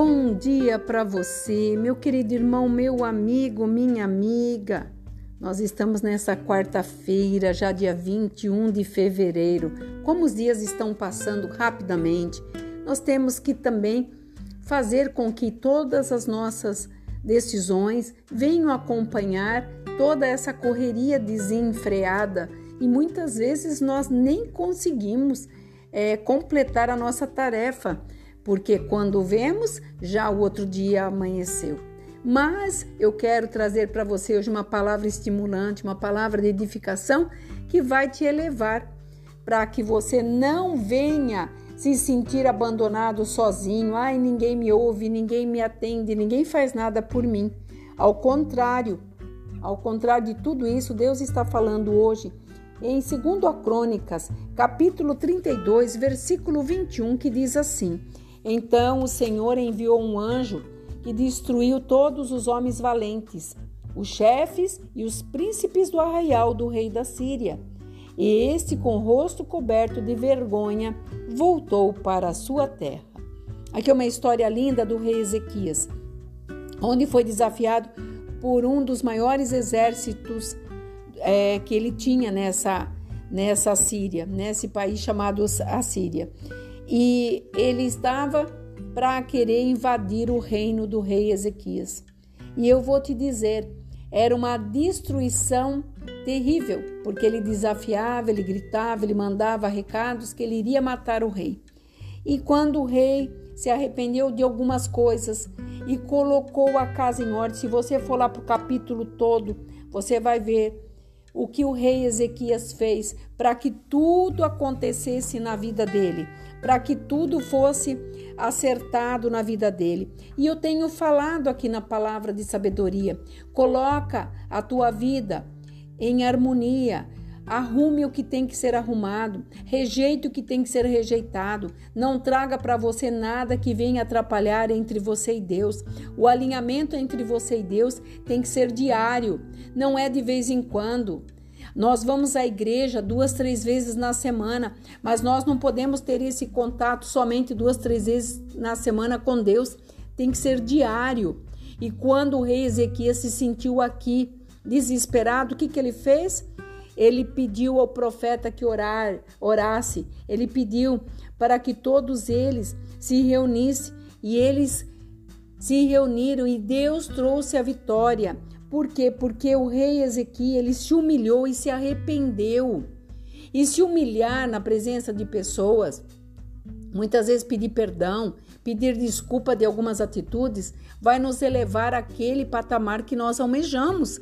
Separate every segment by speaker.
Speaker 1: Bom dia para você, meu querido irmão, meu amigo, minha amiga. Nós estamos nessa quarta-feira, já dia 21 de fevereiro. Como os dias estão passando rapidamente, nós temos que também fazer com que todas as nossas decisões venham acompanhar toda essa correria desenfreada e muitas vezes nós nem conseguimos é, completar a nossa tarefa, porque quando vemos, já o outro dia amanheceu. Mas eu quero trazer para você hoje uma palavra estimulante, uma palavra de edificação que vai te elevar para que você não venha se sentir abandonado sozinho. Ai, ninguém me ouve, ninguém me atende, ninguém faz nada por mim. Ao contrário, ao contrário de tudo isso, Deus está falando hoje em 2 Crônicas, capítulo 32, versículo 21, que diz assim: Então o Senhor enviou um anjo que destruiu todos os homens valentes, os chefes e os príncipes do arraial do rei da Síria. E este, com o rosto coberto de vergonha, voltou para a sua terra. Aqui é uma história linda do rei Ezequias, onde foi desafiado por um dos maiores exércitos é, que ele tinha nessa, nessa Síria, nesse país chamado Assíria. E ele estava para querer invadir o reino do rei Ezequias. E eu vou te dizer, era uma destruição terrível, porque ele desafiava, ele gritava, ele mandava recados que ele iria matar o rei. E quando o rei se arrependeu de algumas coisas e colocou a casa em ordem, se você for lá para o capítulo todo, você vai ver o que o rei Ezequias fez para que tudo acontecesse na vida dele, para que tudo fosse acertado na vida dele. E eu tenho falado aqui na palavra de sabedoria: coloca a tua vida em harmonia, Arrume o que tem que ser arrumado, rejeite o que tem que ser rejeitado. Não traga para você nada que venha atrapalhar entre você e Deus. O alinhamento entre você e Deus tem que ser diário, não é de vez em quando. Nós vamos à igreja duas, três vezes na semana, mas nós não podemos ter esse contato somente duas, três vezes na semana com Deus. Tem que ser diário. E quando o rei Ezequias se sentiu aqui desesperado, o que, que ele fez? Ele pediu ao profeta que orar, orasse. Ele pediu para que todos eles se reunissem e eles se reuniram e Deus trouxe a vitória. Por quê? Porque o rei Ezequiel ele se humilhou e se arrependeu. E se humilhar na presença de pessoas, muitas vezes pedir perdão, pedir desculpa de algumas atitudes, vai nos elevar àquele patamar que nós almejamos.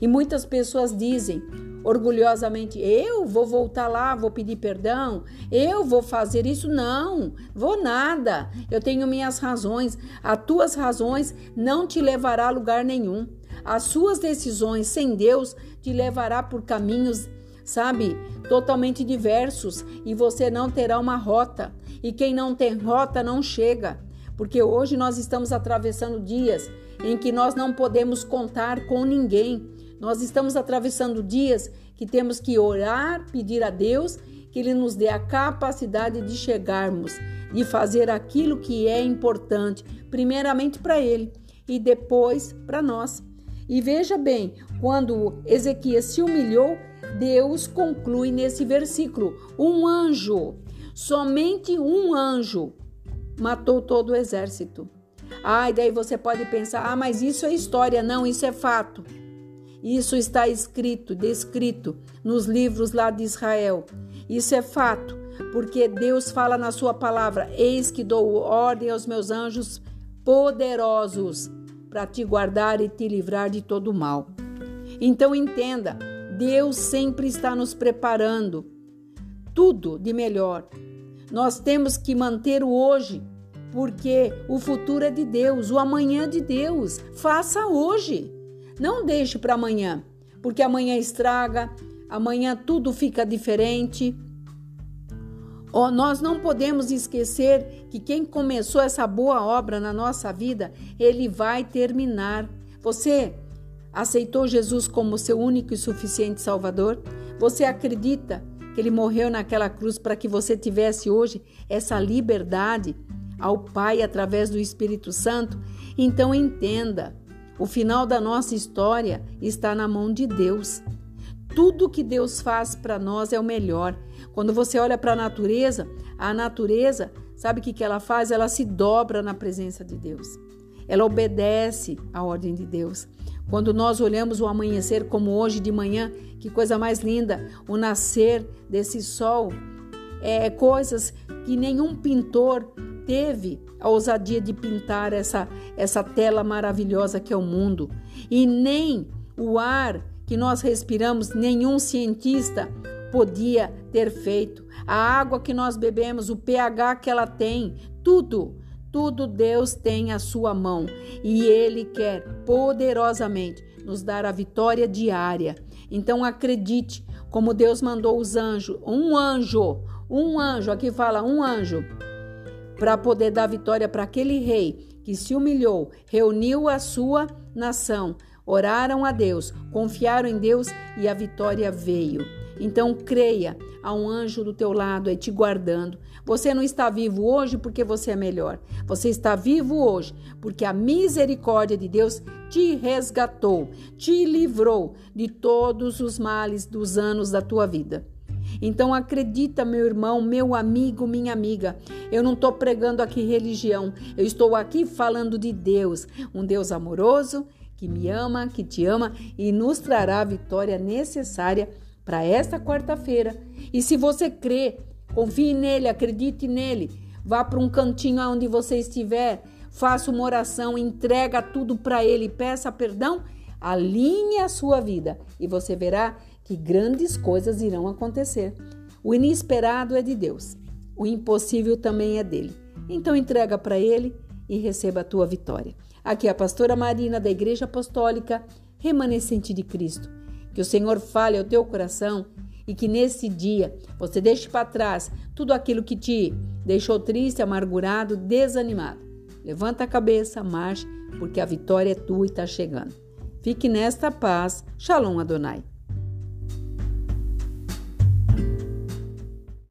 Speaker 1: E muitas pessoas dizem: orgulhosamente, eu vou voltar lá, vou pedir perdão, eu vou fazer isso. Não, vou nada. Eu tenho minhas razões. As tuas razões não te levará a lugar nenhum. As suas decisões sem Deus te levará por caminhos, sabe, totalmente diversos e você não terá uma rota. E quem não tem rota não chega. Porque hoje nós estamos atravessando dias em que nós não podemos contar com ninguém nós estamos atravessando dias que temos que orar, pedir a Deus que Ele nos dê a capacidade de chegarmos, de fazer aquilo que é importante, primeiramente para Ele e depois para nós. E veja bem, quando Ezequias se humilhou, Deus conclui nesse versículo: um anjo, somente um anjo, matou todo o exército. Ah, e daí você pode pensar: ah, mas isso é história. Não, isso é fato. Isso está escrito, descrito nos livros lá de Israel. Isso é fato, porque Deus fala na sua palavra: Eis que dou ordem aos meus anjos poderosos para te guardar e te livrar de todo mal. Então entenda, Deus sempre está nos preparando tudo de melhor. Nós temos que manter o hoje, porque o futuro é de Deus, o amanhã é de Deus. Faça hoje. Não deixe para amanhã, porque amanhã estraga, amanhã tudo fica diferente. Oh, nós não podemos esquecer que quem começou essa boa obra na nossa vida, ele vai terminar. Você aceitou Jesus como seu único e suficiente Salvador? Você acredita que ele morreu naquela cruz para que você tivesse hoje essa liberdade? ao Pai através do Espírito Santo, então entenda: o final da nossa história está na mão de Deus. Tudo que Deus faz para nós é o melhor. Quando você olha para a natureza, a natureza, sabe o que, ela faz? Ela se dobra na presença de Deus. Ela obedece à ordem de Deus. Quando nós olhamos o amanhecer como hoje de manhã, que coisa mais linda, o nascer desse sol, é coisas que nenhum pintor teve a ousadia de pintar essa, essa tela maravilhosa que é o mundo. E nem o ar que nós respiramos, nenhum cientista podia ter feito. A água que nós bebemos, o pH que ela tem, tudo, tudo Deus tem à sua mão e Ele quer poderosamente nos dar a vitória diária. Então acredite, como Deus mandou os anjos, um anjo, um anjo, aqui fala um anjo, para poder dar vitória para aquele rei que se humilhou, reuniu a sua nação, oraram a Deus, confiaram em Deus e a vitória veio. Então creia, há um anjo do teu lado aí te guardando. Você não está vivo hoje porque você é melhor. Você está vivo hoje porque a misericórdia de Deus te resgatou, te livrou de todos os males dos anos da tua vida. Então acredita, meu irmão, meu amigo, minha amiga. Eu não estou pregando aqui religião. Eu estou aqui falando de Deus, um Deus amoroso que me ama, que te ama e nos trará a vitória necessária para esta quarta-feira. E se você crê, confie nele, acredite nele, vá para um cantinho onde você estiver, faça uma oração, entrega tudo para ele, peça perdão, alinhe a sua vida e você verá que grandes coisas irão acontecer. O inesperado é de Deus, o impossível também é dele. Então entrega para ele e receba a tua vitória. Aqui é a pastora Marina da Igreja Apostólica Remanescente de Cristo. Que o Senhor fale ao teu coração e que nesse dia você deixe para trás tudo aquilo que te deixou triste, amargurado, desanimado. Levanta a cabeça, marche, porque a vitória é tua e está chegando. Fique nesta paz. Shalom Adonai.